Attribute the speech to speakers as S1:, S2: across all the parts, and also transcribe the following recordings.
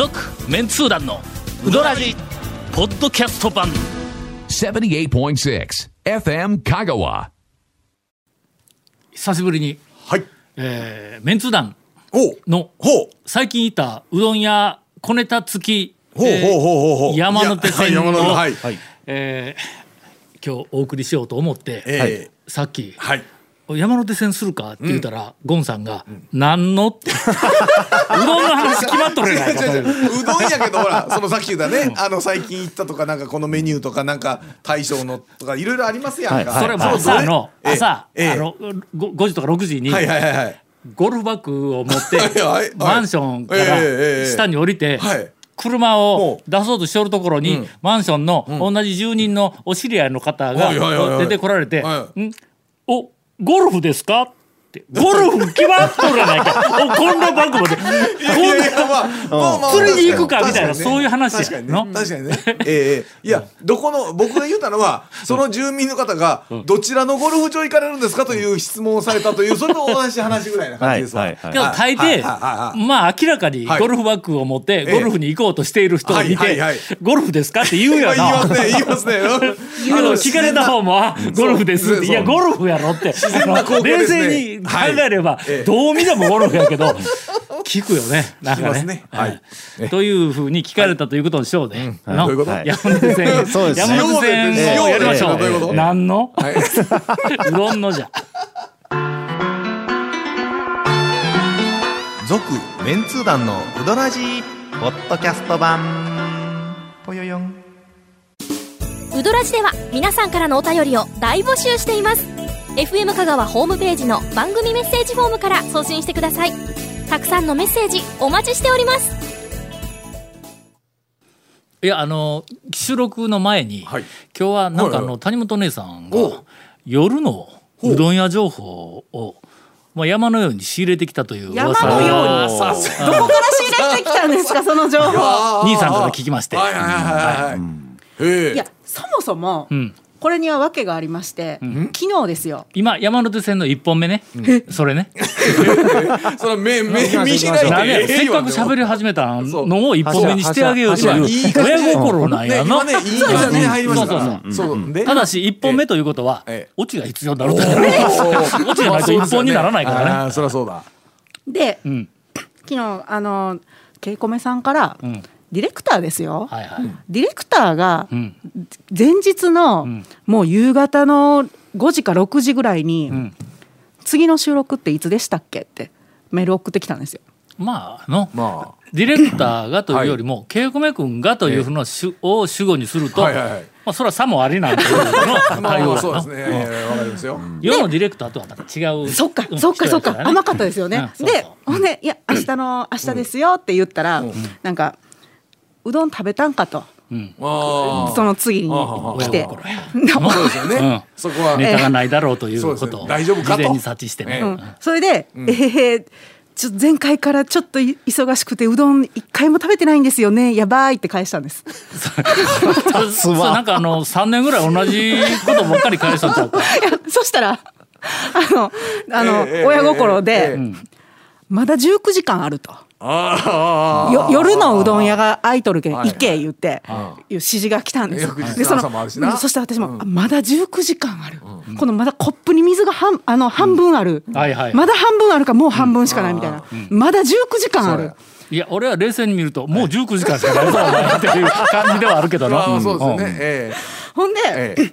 S1: 続メンツー団のウドラジポッドキャスト版
S2: 78.6 FM Kagawa.
S1: 久しぶりに、
S3: はい。
S1: えーメンツー団。の
S3: ほう。
S1: 最近行ったうどん屋小ネタ付き
S3: ほうほうほうほうほう。
S1: 山手線
S3: やはい、山手はい。はい。
S1: えー今日お送りしようと思って、
S3: ええ
S1: さっき、
S3: はい。
S1: 山手線するか？って言ったら、ゴンさんが「何の?」って。うどんの話決まっとるやないか
S3: うどんやけどほら そのさっき言ったねあの最近行ったとかなんかこのメニューとかなんか大将のとかい。ろいろありますやんか、
S1: それも
S3: う
S1: 朝の
S3: ええ
S1: 朝、
S3: ええ。
S1: あのご 5, 時とか6時に
S3: はいはいはいはい。
S1: ゴルフバッグを持って
S3: はいはいはい。
S1: マンションから下に降りて
S3: はい。
S1: 車を出そうとしておるところに
S3: うん。
S1: マンションの同じ住人のお知り合いの方が
S3: はいはいはいはい。
S1: 出てこられて
S3: は「
S1: ん？おゴルフですか?」って「ゴルフ決まっとるやないか」おこんなバッグ持ってこ
S3: いやいやいやまあまあまあ
S1: 釣りに行くかみたいなそういう話や。の
S3: ね。確かにね。ええええ。いやどこの僕が言ったのはその住民の方がどちらのゴルフ場行かれるんですか？という質問をされたというそれと同じ話ぐらいな感じですわ。
S4: はいはい
S3: はい。はいはい
S1: 抵
S3: はい。
S1: まあ明らかに
S3: はい。
S1: ゴルフバッグを持って
S3: ええ。
S1: ゴルフに行こうとしている人を見て
S3: はいはいはい「
S1: ゴルフですか?」って言うよ
S3: 言いま
S1: な。
S3: すね言いますね。
S1: 聞かれた方も「あゴルフです」って「
S3: そう
S1: いやゴルフやろ」って。冷静に考えれば
S3: ええ。
S1: どう見てもゴルフやけど 聞くよね。なんかね。
S3: ね。はい。
S1: というふうに聞かれたということでしょうね。の。
S3: どういうこと？
S4: はい。
S1: 山手線。
S4: そうですね。
S1: 山手線をやりましょ
S3: どう。
S1: 何の？
S3: はい。う
S1: どんのじゃ。
S4: 続メンツー団のウドラジーポッドキャスト版。ぽよよん。
S5: ウドラジでは皆さんからのお便りを大募集しています FM 香川ホームページの番組メッセージフォームから送信してください。たくさんのメッセージお待ちしております。
S1: いやあの収録の前に、
S3: はい。
S1: 今日はなんかあ
S3: はいはい
S1: の谷本姉さん
S3: お
S1: が夜のうどん屋情報をまあ山のように仕入れてきたという噂
S6: 山のよう
S1: を
S6: にどこから仕入れてきたんですかその情報
S1: 兄さんから聞きまして。
S3: はいい
S6: やそもそも、
S1: うん
S6: これには訳がありまして、昨日ですよ。
S1: 今山手線の一本目ね、それね。
S3: その目目見開い
S1: なんで
S3: て
S1: せっかく喋り始めたのを一本目にしてあげようという親心なんやな。
S3: ね今ねいい感じで入りましたか
S1: そう
S3: らそう。で
S1: ただし一本目ということは
S3: ええ。
S1: オチが必要になるとオチがないと一本にならないからね。
S3: そりゃそうだ。
S6: で、
S1: ん。
S6: 昨日あのケイコメさんから、
S1: ん
S6: ディレクターですよ、
S1: はいはい。
S6: ディレクターが
S1: ん。
S6: 前日の、もう夕方の5時か6時ぐらいに、
S1: ん。
S6: 次の収録っていつでしたっけってメール送ってきたんですよ。
S1: まあの
S3: ま
S1: ディレクターがというよりもケイコメ君がというふうの主を主語にすると
S3: はいはいはい。
S1: まあそれはさもありなんていうの
S3: あまあ
S1: 対応だ
S3: そうです
S1: な
S3: ね。いやいやわかりますよ。
S1: 世のディレクターとはまた違う。
S6: そっか
S1: うん。
S6: そっかそっか甘かったですよね。
S1: うん。そうそう。
S6: でほんで「いや明日の明日ですよ」って言ったら、なんか「うどん食べたんか」と。
S3: あ
S6: その次に来て。
S1: 親心や。
S3: そうですよね。そこは。
S1: ネタがないだろうということを
S3: ね大丈夫かと。
S1: 事前に察知してね。
S3: ええ。
S6: うん。それで、えーちょっと前回からちょっとい忙しくてうどん一回も食べてないんですよね。やばいって返したんです。
S1: そう。なんかあの3年ぐらい同じことばっかり返したんちゃうか。
S6: いやそしたらあのあの、
S3: ええ
S6: 親心で、
S3: ええ。
S6: まだ19時間あると。
S3: ああ
S6: よ夜のうどん屋が空いとるけん
S3: はい
S6: 行け言っていう指示が来たんですでそのそして私も、あまだ19時間ある、このまだコップに水が半あの半分ある、
S1: はいはい。
S6: まだ半分あるかもう半分しかないみたいな、まだ19時間ある。
S1: いや俺は冷静に見るともう19時間しかないぞっていう感じではあるけどな。
S3: そうですよね。
S6: ほんで、
S3: ええ。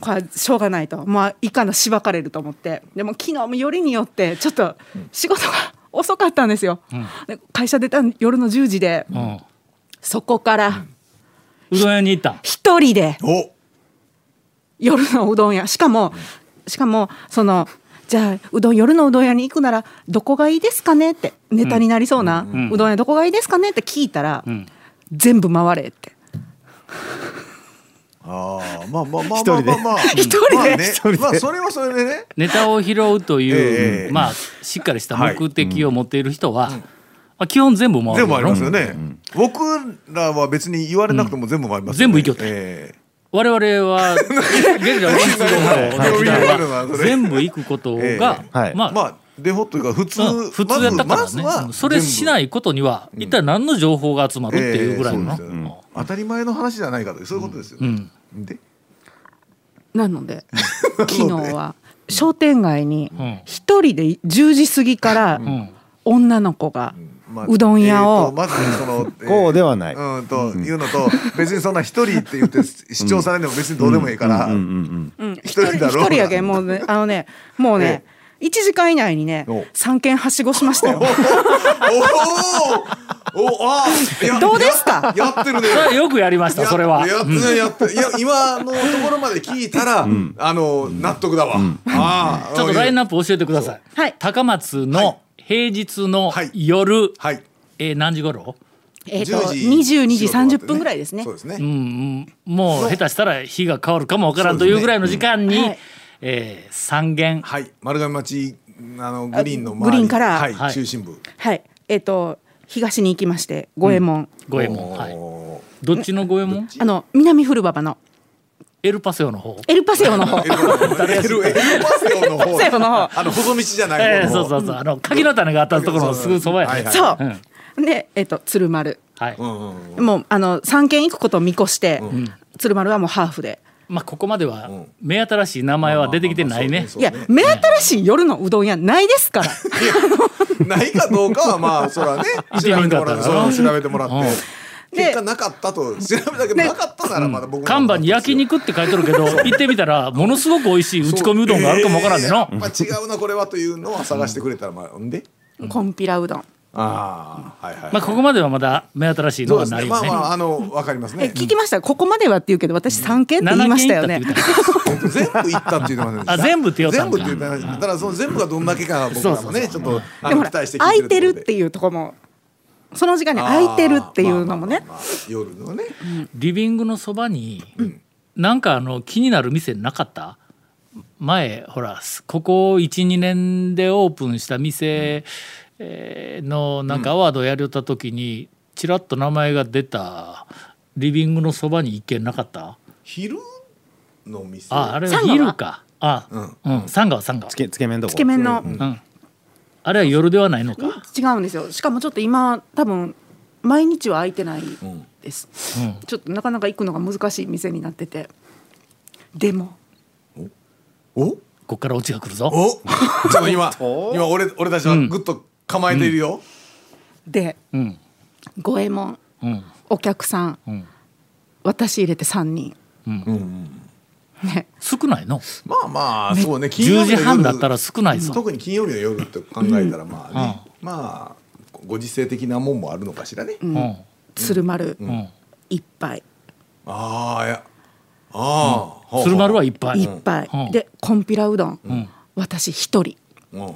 S6: これしょうがないと。まあいかなしばかれると思って。でも昨日もよりによってちょっと仕事が遅かったんですよ、で会社出た夜の10時で、
S1: うん。
S6: そこから
S1: うどん屋に行った？ん。
S6: 一人で
S3: お。
S6: 夜のうどん屋。しかもしかもそのじゃあうどん夜のうどん屋に行くならどこがいいですかねってネタになりそうな、うどん屋どこがいいですかねって聞いたら、
S1: ん。
S6: 全部回れって
S3: ああまあまあまあ
S4: 一人で？
S3: まあまあ。ま あ
S6: 一人で？
S3: まあね。まあそれはそれでね。
S1: ネタを拾うという、
S3: ええ
S1: まあしっかりした目的を持っている人は、まあ、基本全部回る
S3: 全部ありますよね。僕らは別に言われなくても全部あります
S1: 全部行きよった。
S3: え
S1: 我々は 現在全部行くことが、まあ
S3: デフォというか普通、
S1: うん普通やったからね、
S3: ま
S1: それしないことには一体何の情報が集まるっていうぐらいの、
S3: ええそうですよ。当たり前の話じゃないかというそういうことですよ、
S1: うん。
S3: で？
S6: なので 昨日は商店街に
S1: うん。
S6: 一人で10時過ぎから
S1: うん。
S6: 女の子が
S3: まあ
S6: うどん屋を
S3: えーとまずその、え ー
S7: こうではない。
S3: うんというのと別にそんな一人って言って主張されても別にどうでもいいから、
S6: 一
S3: 人だろう
S6: 一人やけんもうねあのねもうね1時間以内にね
S3: お。
S6: 3軒はしごしましたよ。
S3: おおおあ
S6: どうですか？
S3: ややってるね。
S1: よくやりましたそれは、
S3: ややってるやってるいや今のところまで聞いたら、あの納得だわ、ああ
S1: ちょっとラインナップ教えてください、
S6: はい。
S1: 高松の平日の
S3: はい。
S1: 夜、
S3: はい。
S1: えー何時頃？
S6: えっと
S3: 10
S6: 22時
S3: 仕事終わって
S6: 30分ぐらいですね。
S3: そうですね、
S1: うんうん。もう下手したら日が変わるかもわからんというぐらいの時間に、
S6: はい
S1: えー三軒。
S3: はい。丸亀町あのグリーンの周り。
S6: グリーンから。
S3: はい。
S1: はい。
S3: 中心部。
S6: はい。えっと東に行きまして五右衛門。
S1: 五右衛門、はい、
S3: お
S1: どっちの五右衛門？
S6: あの南古馬場の。
S1: エルパセオの方。
S6: エルパセオの方。
S3: ーエルエルパセオの方。
S6: パセオの方。
S3: あの細道じゃない
S1: えー
S3: 方の
S1: そうそうそう。あの柿の種があったところのすぐそばやね、
S3: はいはい。
S6: そう。
S1: うん。
S6: でえっと鶴丸。
S1: はい、
S3: うんうんうん。
S6: もうあの3軒行くことを見越して、鶴丸はもうハーフで
S1: まあここまでは目新しい名前は出てきてないね。
S6: いや目新しい夜のうどん屋ないですから。
S3: ないかどうかはまあそれはね調べてもらってそう調べてもらって。
S6: で
S3: 結果なかったと調べたけどなかったならまだ僕も
S1: 看板に焼肉って書いてるけど行ってみたらものすごく美味しい打ち込みうどんがあるかもわからんでの
S3: えーやっぱ違うなこれはというのは探してくれたらまあんで？
S6: コンピラうどん
S3: ああはいはい
S1: まあここまではまだ目新しいの
S3: そうですね。まあまああのわかります
S6: え
S3: ね
S6: 聞きました？ここまではって言うけど私3軒って言い
S1: 7
S6: ましたよね。
S3: 全部行った。って言ってませんでした
S1: あ全部って言った。んか
S3: 全部って言った。ただその全部がどんだけかは僕らもねちょっと期待して
S6: 空いてるっ
S3: いう
S6: ていうとこもその時間に空いてるっていうのもね。
S3: 夜のね。
S1: リビングのそばに、なんかあの気になる店なかった？前ほらここ12年でオープンした店えーのなんかアワードやりよった時にちらっと名前が出たリビングのそばに一軒なかった？
S3: 昼の店？
S1: ああれは昼か。あうん。サンガはサンガ
S7: つけつけ麺どこ？
S6: つけ麺の
S1: うん。あれは夜ではないのか？
S6: 違うんですよ。しかもちょっと今多分毎日は空いてないです、
S1: うん。
S6: ちょっとなかなか行くのが難しい店になってて。でも。
S3: お？
S1: こっからオチが来るぞ。
S3: お？ちょっと今今俺俺たちはぐっと構えているよ。
S6: で
S1: うん。
S6: 五右衛門
S1: うん。
S6: お客さん、
S1: ん。
S6: 私入れて3人、ね。
S1: 少ないの？
S3: まあまあそうね。金
S1: 10
S3: 曜日の夜。
S1: 時半だったら少ないぞ。
S3: 特に金曜日の夜って考えたらまあね。まあご時世的なもんもあるのかしらね。
S1: うん。
S6: 鶴丸
S1: うん。
S6: 一杯、
S3: ああいや。ああ
S1: 鶴丸はいっぱい。
S6: 一杯、
S1: うん。
S6: でこんぴらうどん、
S1: ん。
S6: 私一人。
S3: うん。うん。うん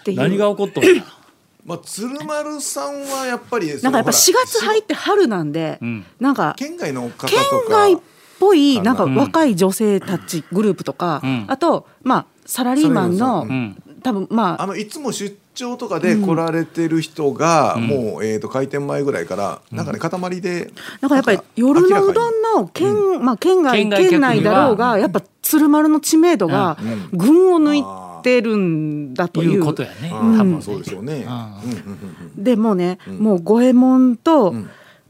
S6: っていう。
S1: 何が起こっとるんや
S3: まあ鶴丸さんはやっぱり
S6: なんかやっぱ4
S3: そのほら
S6: 月入って春なんで、
S1: ん。
S6: なんか
S3: 県外の方と
S6: 県
S3: か
S6: 外っぽい
S3: か
S6: な。ん。か若い女性たちグループとか、
S1: ん。
S6: あとまあサラリーマンの、多分まあ
S3: あのいつも出張とかで来られてる人が、もう、えー、と開店前ぐらいからなんかね塊で
S6: なんかやっぱり夜のうどんの県,、まあ、県外県内だろうがやっぱ鶴丸の知名度が群を抜いてるんだと
S1: い
S6: いうう
S1: ことやね。
S3: あ
S1: 多分
S3: ーそうでしょうね、うん。うんうん
S6: でもうね、もう五右衛門と、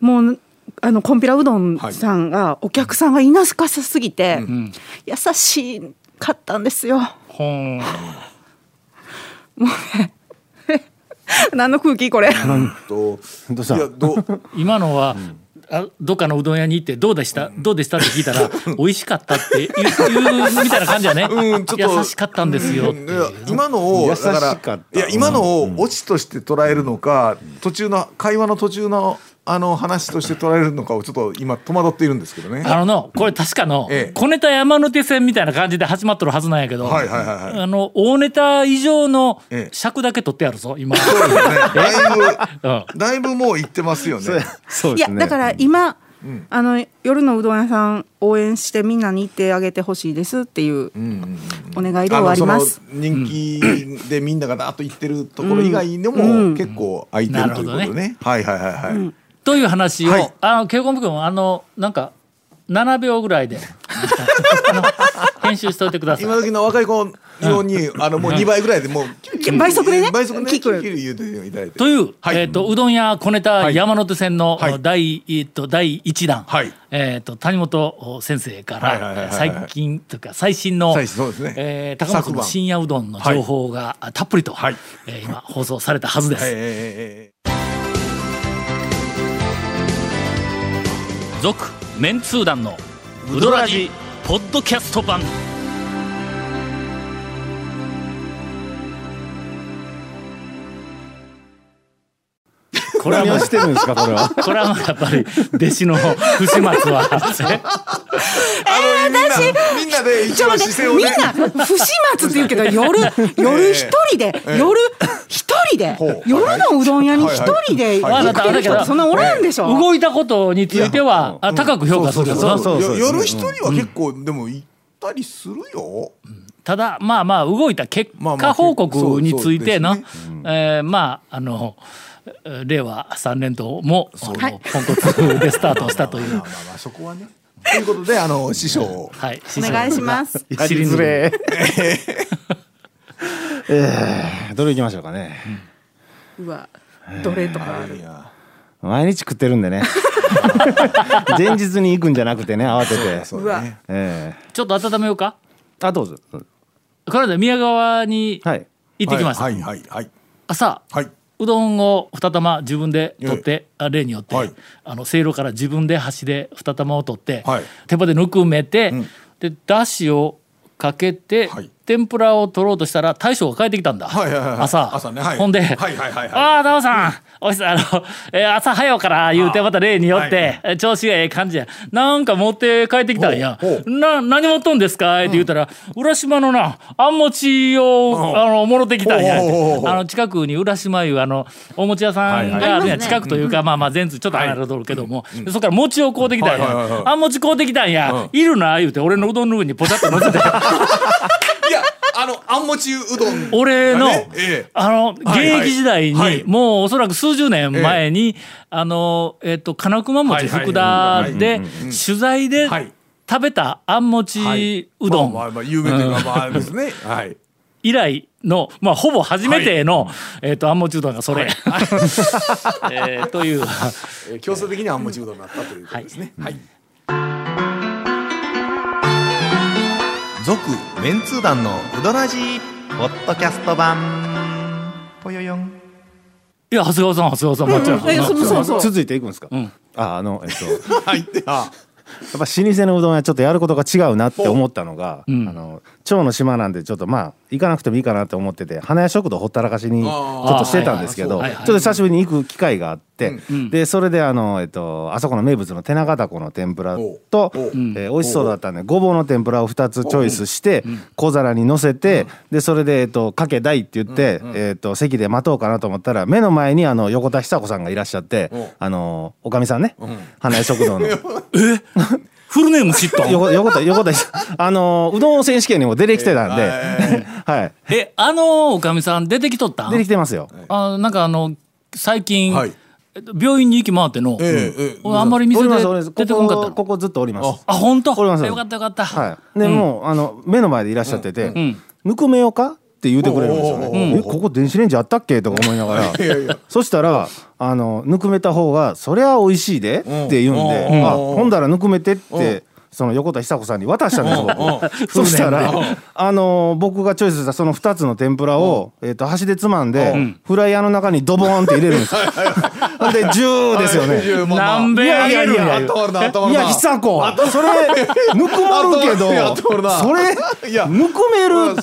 S6: もうあのこんぴらうどんさんが、お客さんがいなかさすぎて、
S1: ん。
S6: 優しかったんですよ。
S1: ほーん
S6: 何の空気これ。
S3: と
S7: どうした？
S3: いやどう？
S1: 今のは、あどっかのうどん屋に行ってどうでした、どうでした？って聞いたら 美味しかったって言うみたいな感じやね、
S3: うんちょっと。
S1: 優しかったんですよっていう。
S3: うん今のを
S7: 優
S3: だか
S7: しかった。
S3: らいや今のをオチとして捉えるのか途中の会話の途中のあの話として捉えるのかをちょっと今戸惑っているんですけどね。
S1: あののこれ確かの
S3: ええ。
S1: 小ネタ山手線みたいな感じで始まっとるはずなんやけど、
S3: はいはいはいはい。
S1: あの大ネタ以上の
S3: ええ。
S1: 尺だけ取ってやるぞ今、
S3: そうですね。だいぶ
S1: うん。
S3: だいぶもう言ってますよね。
S6: い
S7: そうですね。
S6: やだから今、あの夜のうどん屋さん応援してみんなに行ってあげてほしいですっていうお願いで終わります。
S3: あのその人気でみんながだーっと言ってるところ以外でも結構空いてるということね。はいはいはいはい。
S1: という話を、
S3: はい。
S1: あのケイコム君あのなんか7秒ぐらいで編集しておいてください。
S3: 今時の若い子ようにあのもう2倍ぐらいでもうキュ
S6: 倍速でね。
S3: 倍速でね
S6: 聞く
S3: 聞く言うていただいて。
S1: という、
S3: はい。
S1: えっ、とうどん屋小ネタ
S3: はい。
S1: 山手線の
S3: はい。
S1: 第,、えっと第一弾、
S3: はい。
S1: えっ、と谷本先生から最近というか最新の
S3: 最新そうですね。
S1: えー高松の深夜うどんの情報が、あたっぷりと、
S3: はい。
S1: えー今放送されたはずです。続メンツー団のウドラジポッドキャスト版。これはもう
S7: してるんですか？これは
S1: これはもうやっぱり弟子の不始末は
S3: あのみんなみんなで一応姿勢をね。
S6: みんな不始末って言うけど夜夜一人で 夜一人で。夜のうどん屋に一人で行ってる人そんなおらんでしょ。
S1: 動いたことについてはあ高く評価するよ。な
S7: そうそうそう。
S3: よ夜一人は結構でも行ったりするよ。
S1: ただまあまあ動いた結果報告についての
S3: そう
S1: えーまああのえー令和3年度もポンコツでスタートしたという。
S3: まあまあまあそこはね。ということであの師匠を。
S1: はい
S6: お願いします。
S7: やりづれ えーどれ行きましょうかね。
S6: うわどれとかある。
S7: 毎日食ってるんでね。前日に行くんじゃなくてね慌てて。
S3: そうだね。
S7: え
S1: ちょっと温めようか。
S7: ーあどうぞ。
S1: この間宮川に
S7: はい。
S1: 行ってきました、
S3: はいはいはいはい。
S1: 朝
S3: はい。う
S1: どんを2玉自分で取って、あ例によって、
S3: はい。
S1: あのせいろから自分で箸で2玉を取って、
S3: はい。
S1: 手羽でぬくめて、
S3: ん。
S1: でだしをかけて、
S3: はい
S1: 天ぷらを取ろうとしたら大将が帰ってきたんだ、
S3: はいはいはい
S1: 朝。
S3: 朝ね。はい。
S1: ほんで「
S3: はいはいはいはい。
S1: ああタオさん。おいしあの、えー朝早うから」言うてまた例によって、え調子がええ感じや。なんか持って帰ってきたんや。
S3: ほうほ「
S1: な何持っとんですか?」って言うたら、浦島のなあん餅を、あのもろてきたんや」あの近くに浦島いうあのお餅屋さんがあるやん、
S6: はいはい。
S1: 近くというか、まあまあ全通ちょっと離れとるけども、でそこから餅を買うてきたんや、
S3: はいはいはいはい。
S1: あん餅買うてきたんや、いるな言うて俺のうどんの上にポチャッと乗せて
S3: いやあのあんもちうどん。
S1: 俺の、
S3: ねええ。
S1: あの現役時代に、
S3: はい。
S1: もうおそらく数十年前に、あのえっ、と金熊餅
S3: はいはい。
S1: 福田で取材で
S3: はい。
S1: 食べたあん餅うどん、
S3: まあまあまあ有名というかまああれですね。はい。
S1: 以来の、まあ、ほぼ初めての、えっ、と、あんもちうどんがそれ。えーという、
S3: えー強制的にあんもちうどんになったということですね。はい
S4: 続メンツー団のウドラジーポッドキャスト版。ぽよよん。
S1: いや、長谷川さん、長谷川さん、待っちゃう。
S6: えそうそうそう。
S7: 続いていくんですか、
S1: ん。
S7: ああのえっと。や っ
S3: はいっ
S7: ぱ老舗のうどんはちょっとやることが違うなって思ったのが、
S1: ん。
S7: あの蝶の島なんでちょっとまあ行かなくてもいいかなって思ってて花屋食堂ほったらかしにちょっとしてたんですけど、ちょっと久しぶりに行く機会があって、
S1: ん。
S7: でそれであの、えっと、あそこの名物の手長ダコの天ぷらと、えー美味しそうだったんでごぼうの天ぷらを2つチョイスして小皿に乗せて、でそれで、えっと、かけ大って言って、えっと、席で待とうかなと思ったら目の前にあの横田久子さんがいらっしゃってあのおかみさんね、花屋食堂の。
S1: フルネーム知っとん？
S7: 横横田横田あのうどん選手権にも出てきてたんで、はい。
S1: え、あのおかみさん出てきとったん？
S7: 出てきてますよ。
S1: あなんかあの、最近、
S3: はい。
S1: 病院に行き回っての、
S3: えええ
S1: あんまり店で出てこんかったの？
S7: ここここずっとおります。
S1: あ、本当？
S7: おります
S1: よかったよかった。
S7: はい。で、もうあの目の前でいらっしゃってて、
S1: ん。
S7: ぬくめようか？って言うてくれるんですよね。えここ電子レンジあったっけ？とか思いながら。
S3: いやいや
S7: そしたらあのぬくめた方がそりゃ美味しいでって言うんで、
S3: うん。
S7: あ
S3: うん。
S7: ほんだらぬくめてって。その横田久子さんに渡したんです僕。そしたらあの僕がチョイスしたその2つの天ぷらを、えー、と箸でつまんで、フライヤーの中にドボーンって入れるんですよ。ほんでジューですよね。
S3: いやまあまあ
S1: 南米あげるんや
S7: いや久子。それぬくまるけどそれ
S3: いや。
S7: ぬくめるって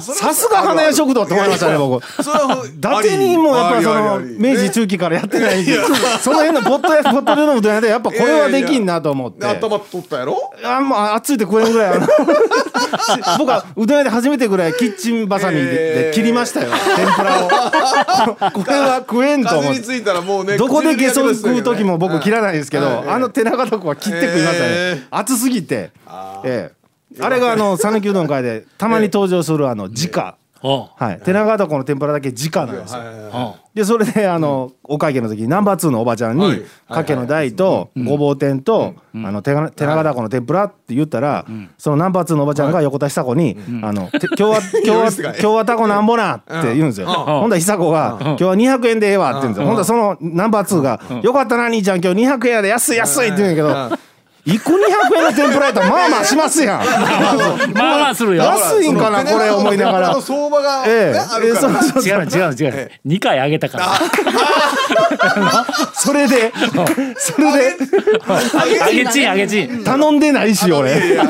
S7: さすが花屋食堂って思いましたね僕。伊達にもやっぱその明治中期からやってないしその辺のポットやポットでのうどん屋でやっぱこれはできんなと思って。
S3: 頭取ったやろ？
S7: あもう熱いって食えんぐらい 僕はうどん屋で初めてぐらいキッチンバサミでで切りましたよ。天ぷらを。これは食えんと思って。
S3: 風についたらもうね
S7: どこでゲソ食う時も僕切
S3: ら
S7: らないですけど、あの手長とこは切って食いましたね、
S3: え
S7: 熱すぎて。ええ。あれがあの讃岐うどん会でたまに登場するあの直はい、手長床の天ぷらだけ直なんですよ。でそれであの、お会計の時にナンバー2のおばちゃんに
S3: はい「
S7: かけの大とごぼう天と、あの手が手長床の天ぷら」って言ったら、そのナンバー2のおばちゃんが横田久子に「あのて今日は 今日は今日はタコなんぼな」って言うんですよ。ほんだら久子が「今日は200円でええわ」って言うんですよ。ほんだらそのナンバー2が「よかったな兄ちゃん今日200円やで安い安い」って言うんやけど。一個200円の天ぷらやったらまあまあしますやん。
S1: まあまあするよ。
S7: 安いんかなこれ思いながら。
S3: の相場が、
S7: ええ。
S3: ねあるから、
S7: ええそう
S1: 違うの違うの違う。の2回あげたから。
S7: それでそれで。
S1: あげちんあげちん。
S7: 頼んでないし俺。
S3: いや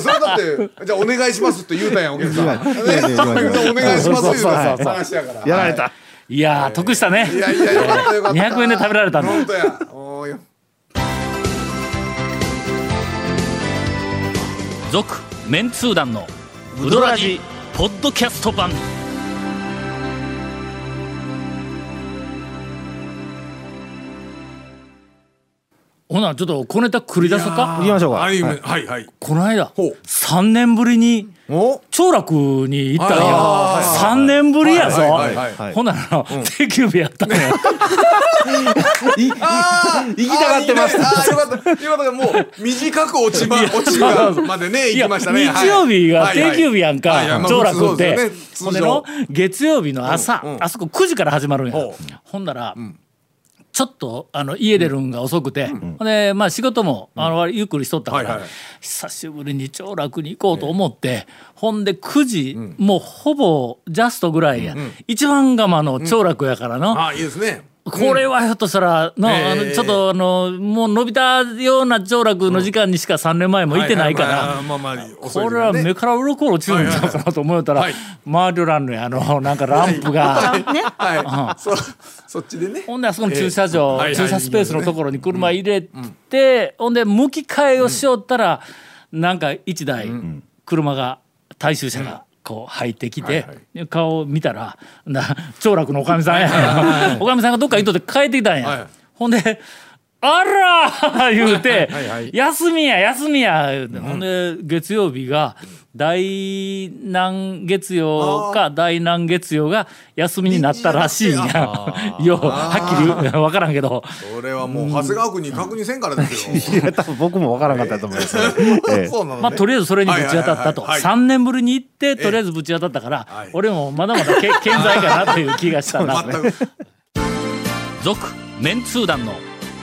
S3: それだってじゃあお願いしますって言うたんやお客さん、ね、お願いします
S7: そう
S3: 言うた
S7: そう。そうそう
S3: 話やから。
S7: やられた。
S1: いやー得したね。
S3: いやいやよかったよかった。
S1: 200円で食べられたんだ。
S3: 本当や。おーよ
S1: 続メンツー団のウドラジポッドキャスト版。ほなちょっと小ネタ繰り出そうか？
S7: 行きましょうか。
S3: はい
S7: はい。
S3: はいはい。
S1: この間
S3: ほう。
S1: 3年ぶりに
S3: お？
S1: 長楽に行ったん
S3: はい
S1: や
S3: はい
S1: 3年ぶりやぞ。
S3: はいはいはい
S7: はい
S1: ほんなら定休日やったん
S7: 行きたがってました
S3: よかった。よかった。もう短く落ちま落ちがまでね行きましたね。
S1: 日曜日が定休日やんか長楽っ
S3: まあ
S1: てほんでの月曜日の朝あそこ9時から始まるんや。
S3: ほ
S1: んならちょっとあの家出るんが遅くて、ほんでまあ仕事もあのゆっくりしとったから、久しぶりに長楽に行こうと思って、ほんで9時、もうほぼジャストぐらいや、一番釜の長楽やからの、
S3: あーいいですね
S1: これはひょっとしたらの、あの
S3: ええ。
S1: ちょっとあのもう伸びたような長楽の時間にしか3年前もいてないから。これは
S3: ね
S1: 目から鱗落ちるんちゃうかなと思ったら
S3: はい。
S1: 周りらんのやあのなんかランプが。
S6: ね
S3: はい。そそっちでね。
S1: ほんであそこの駐車場、
S3: ええ。はいはい。
S1: 駐車スペースのところに車入れて、ほんで向き替えをしよったら、なんか一台車が大衆車がこう入ってきて、で顔を見たらな長楽のおかみさんや、おかみさんがどっか行っとって帰ってきたんや、
S3: はい。
S1: ほんで「あら!」言うて休みや休みや」言うて、ほんで月曜日が第何月曜か第何月曜が休みになったらしいんや。ようはっきり分からんけど。
S3: それはもう長谷川君に確認せんからですよ。
S7: いや多分僕もわからなかったと思います。
S1: まあとりあえずそれにぶち当たったと。
S3: はい。はいはいはい
S1: 3年ぶりに行ってとりあえずぶち当たったから
S3: はい。
S1: 俺もまだまだけ健在かなという気がしたな。
S3: 全く。
S1: 続メンツー団の